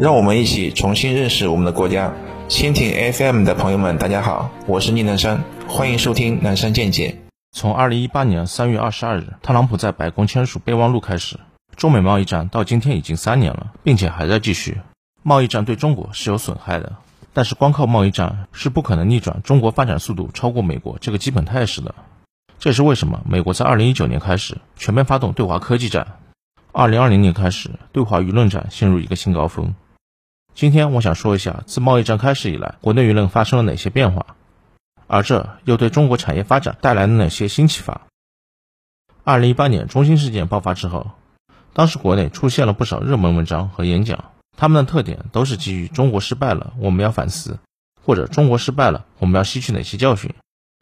让我们一起重新认识我们的国家。蜻蜓 FM 的朋友们，大家好，我是宁南山，欢迎收听南山见解。从二零一八年三月二十二日，特朗普在白宫签署备忘录开始，中美贸易战到今天已经三年了，并且还在继续。贸易战对中国是有损害的，但是光靠贸易战是不可能逆转中国发展速度超过美国这个基本态势的。这也是为什么？美国在二零一九年开始全面发动对华科技战，二零二零年开始对华舆论战陷入一个新高峰。今天我想说一下，自贸易战开始以来，国内舆论发生了哪些变化，而这又对中国产业发展带来了哪些新启发？二零一八年中兴事件爆发之后，当时国内出现了不少热门文章和演讲，他们的特点都是基于“中国失败了，我们要反思”或者“中国失败了，我们要吸取哪些教训”，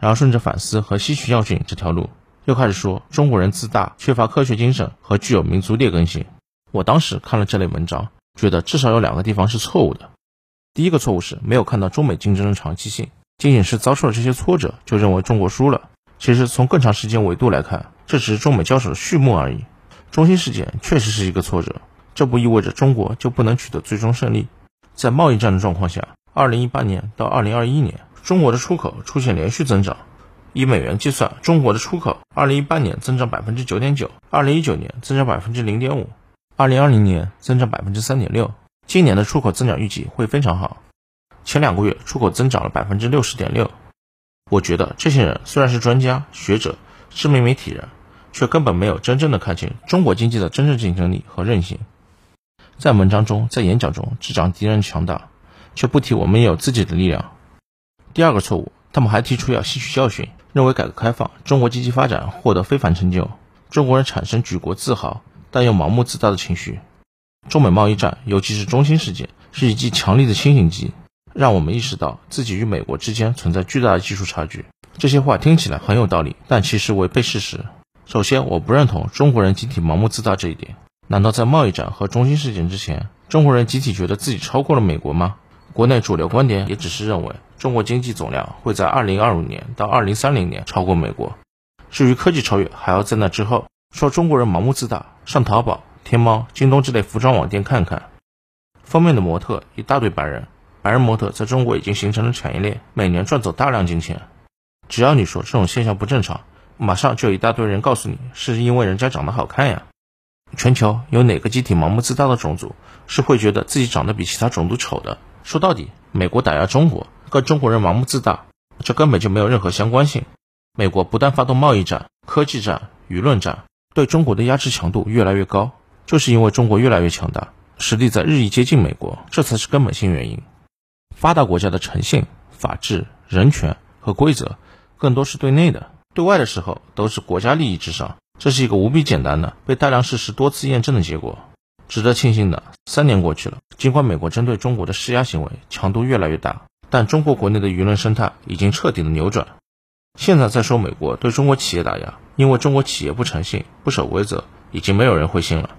然后顺着反思和吸取教训这条路，又开始说中国人自大、缺乏科学精神和具有民族劣根性。我当时看了这类文章。觉得至少有两个地方是错误的。第一个错误是没有看到中美竞争的长期性，仅仅是遭受了这些挫折就认为中国输了。其实从更长时间维度来看，这只是中美交手的序幕而已。中心事件确实是一个挫折，这不意味着中国就不能取得最终胜利。在贸易战的状况下，二零一八年到二零二一年，中国的出口出现连续增长。以美元计算，中国的出口二零一八年增长百分之九点九，二零一九年增长百分之零点五。二零二零年增长百分之三点六，今年的出口增长预计会非常好。前两个月出口增长了百分之六十点六。我觉得这些人虽然是专家学者、知名媒体人，却根本没有真正的看清中国经济的真正竞争力和韧性。在文章中，在演讲中只讲敌人强大，却不提我们也有自己的力量。第二个错误，他们还提出要吸取教训，认为改革开放中国经济发展获得非凡成就，中国人产生举国自豪。但又盲目自大的情绪。中美贸易战，尤其是中兴事件，是一剂强力的清醒剂，让我们意识到自己与美国之间存在巨大的技术差距。这些话听起来很有道理，但其实违背事实。首先，我不认同中国人集体盲目自大这一点。难道在贸易战和中兴事件之前，中国人集体觉得自己超过了美国吗？国内主流观点也只是认为，中国经济总量会在2025年到2030年超过美国。至于科技超越，还要在那之后。说中国人盲目自大，上淘宝、天猫、京东之类服装网店看看，封面的模特一大堆白人，白人模特在中国已经形成了产业链，每年赚走大量金钱。只要你说这种现象不正常，马上就有一大堆人告诉你是因为人家长得好看呀。全球有哪个集体盲目自大的种族是会觉得自己长得比其他种族丑的？说到底，美国打压中国跟中国人盲目自大，这根本就没有任何相关性。美国不断发动贸易战、科技战、舆论战。对中国的压制强度越来越高，就是因为中国越来越强大，实力在日益接近美国，这才是根本性原因。发达国家的诚信、法治、人权和规则，更多是对内的，对外的时候都是国家利益至上。这是一个无比简单的、被大量事实多次验证的结果。值得庆幸的，三年过去了，尽管美国针对中国的施压行为强度越来越大，但中国国内的舆论生态已经彻底的扭转。现在再说美国对中国企业打压。因为中国企业不诚信、不守规则，已经没有人会信了。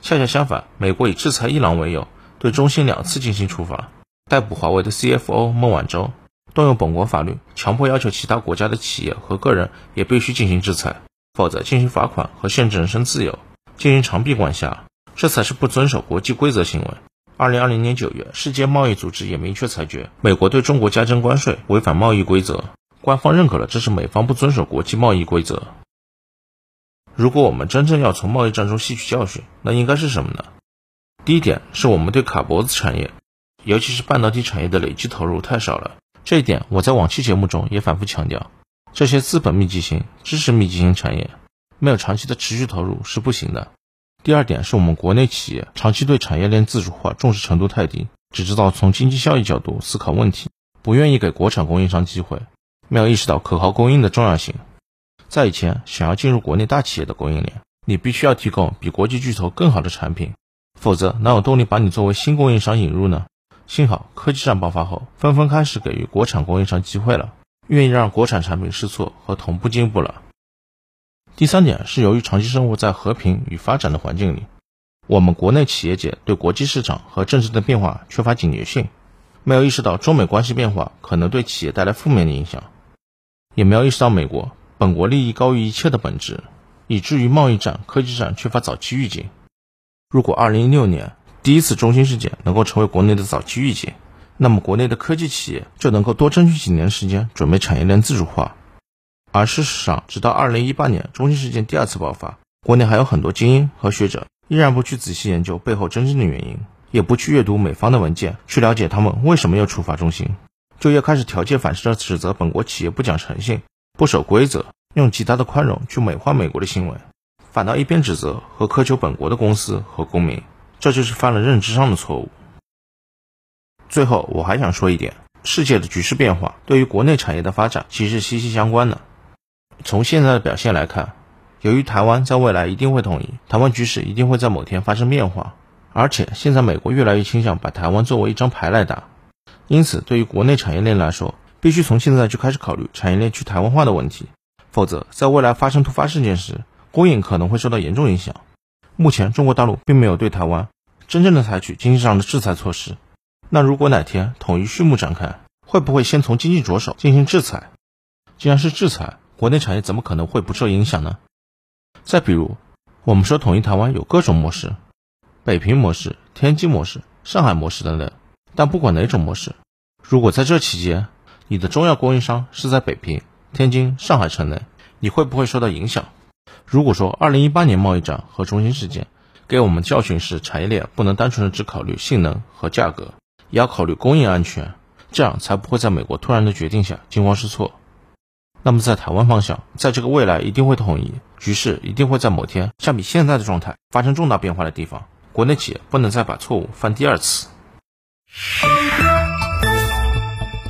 恰恰相反，美国以制裁伊朗为由，对中兴两次进行处罚，逮捕华为的 CFO 孟晚舟，动用本国法律，强迫要求其他国家的企业和个人也必须进行制裁，否则进行罚款和限制人身自由，进行长臂管辖，这才是不遵守国际规则行为。二零二零年九月，世界贸易组织也明确裁决，美国对中国加征关税违反贸易规则，官方认可了这是美方不遵守国际贸易规则。如果我们真正要从贸易战中吸取教训，那应该是什么呢？第一点是我们对卡脖子产业，尤其是半导体产业的累计投入太少了。这一点我在往期节目中也反复强调，这些资本密集型、知识密集型产业没有长期的持续投入是不行的。第二点是我们国内企业长期对产业链自主化重视程度太低，只知道从经济效益角度思考问题，不愿意给国产供应商机会，没有意识到可靠供应的重要性。在以前，想要进入国内大企业的供应链，你必须要提供比国际巨头更好的产品，否则哪有动力把你作为新供应商引入呢？幸好科技战爆发后，纷纷开始给予国产供应商机会了，愿意让国产产品试错和同步进步了。第三点是由于长期生活在和平与发展的环境里，我们国内企业界对国际市场和政治的变化缺乏警觉性，没有意识到中美关系变化可能对企业带来负面的影响，也没有意识到美国。本国利益高于一切的本质，以至于贸易战、科技战缺乏早期预警。如果2016年第一次中心事件能够成为国内的早期预警，那么国内的科技企业就能够多争取几年时间，准备产业链自主化。而事实上，直到二零一八年中心事件第二次爆发，国内还有很多精英和学者依然不去仔细研究背后真正的原因，也不去阅读美方的文件，去了解他们为什么要处罚中心，就又开始条件反射地指责本国企业不讲诚信、不守规则，用极大的宽容去美化美国的行为，反倒一边指责和苛求本国的公司和公民，这就是犯了认知上的错误。最后，我还想说一点，世界的局势变化对于国内产业的发展其实息息相关的。从现在的表现来看，由于台湾在未来一定会统一，台湾局势一定会在某天发生变化。而且现在美国越来越倾向把台湾作为一张牌来打，因此对于国内产业链来说，必须从现在就开始考虑产业链去台湾化的问题，否则在未来发生突发事件时，供应可能会受到严重影响。目前中国大陆并没有对台湾真正的采取经济上的制裁措施，那如果哪天统一序幕展开，会不会先从经济着手进行制裁？既然是制裁，国内产业怎么可能会不受影响呢？再比如，我们说统一台湾有各种模式，北平模式、天津模式、上海模式等等。但不管哪种模式，如果在这期间你的中药供应商是在北平、天津、上海城内，你会不会受到影响？如果说二零一八年贸易战和中心事件给我们教训是产业链不能单纯的只考虑性能和价格，也要考虑供应安全，这样才不会在美国突然的决定下惊慌失措。那么在台湾方向，在这个未来一定会统一，局势一定会在某天相比现在的状态发生重大变化的地方，国内企业不能再把错误犯第二次。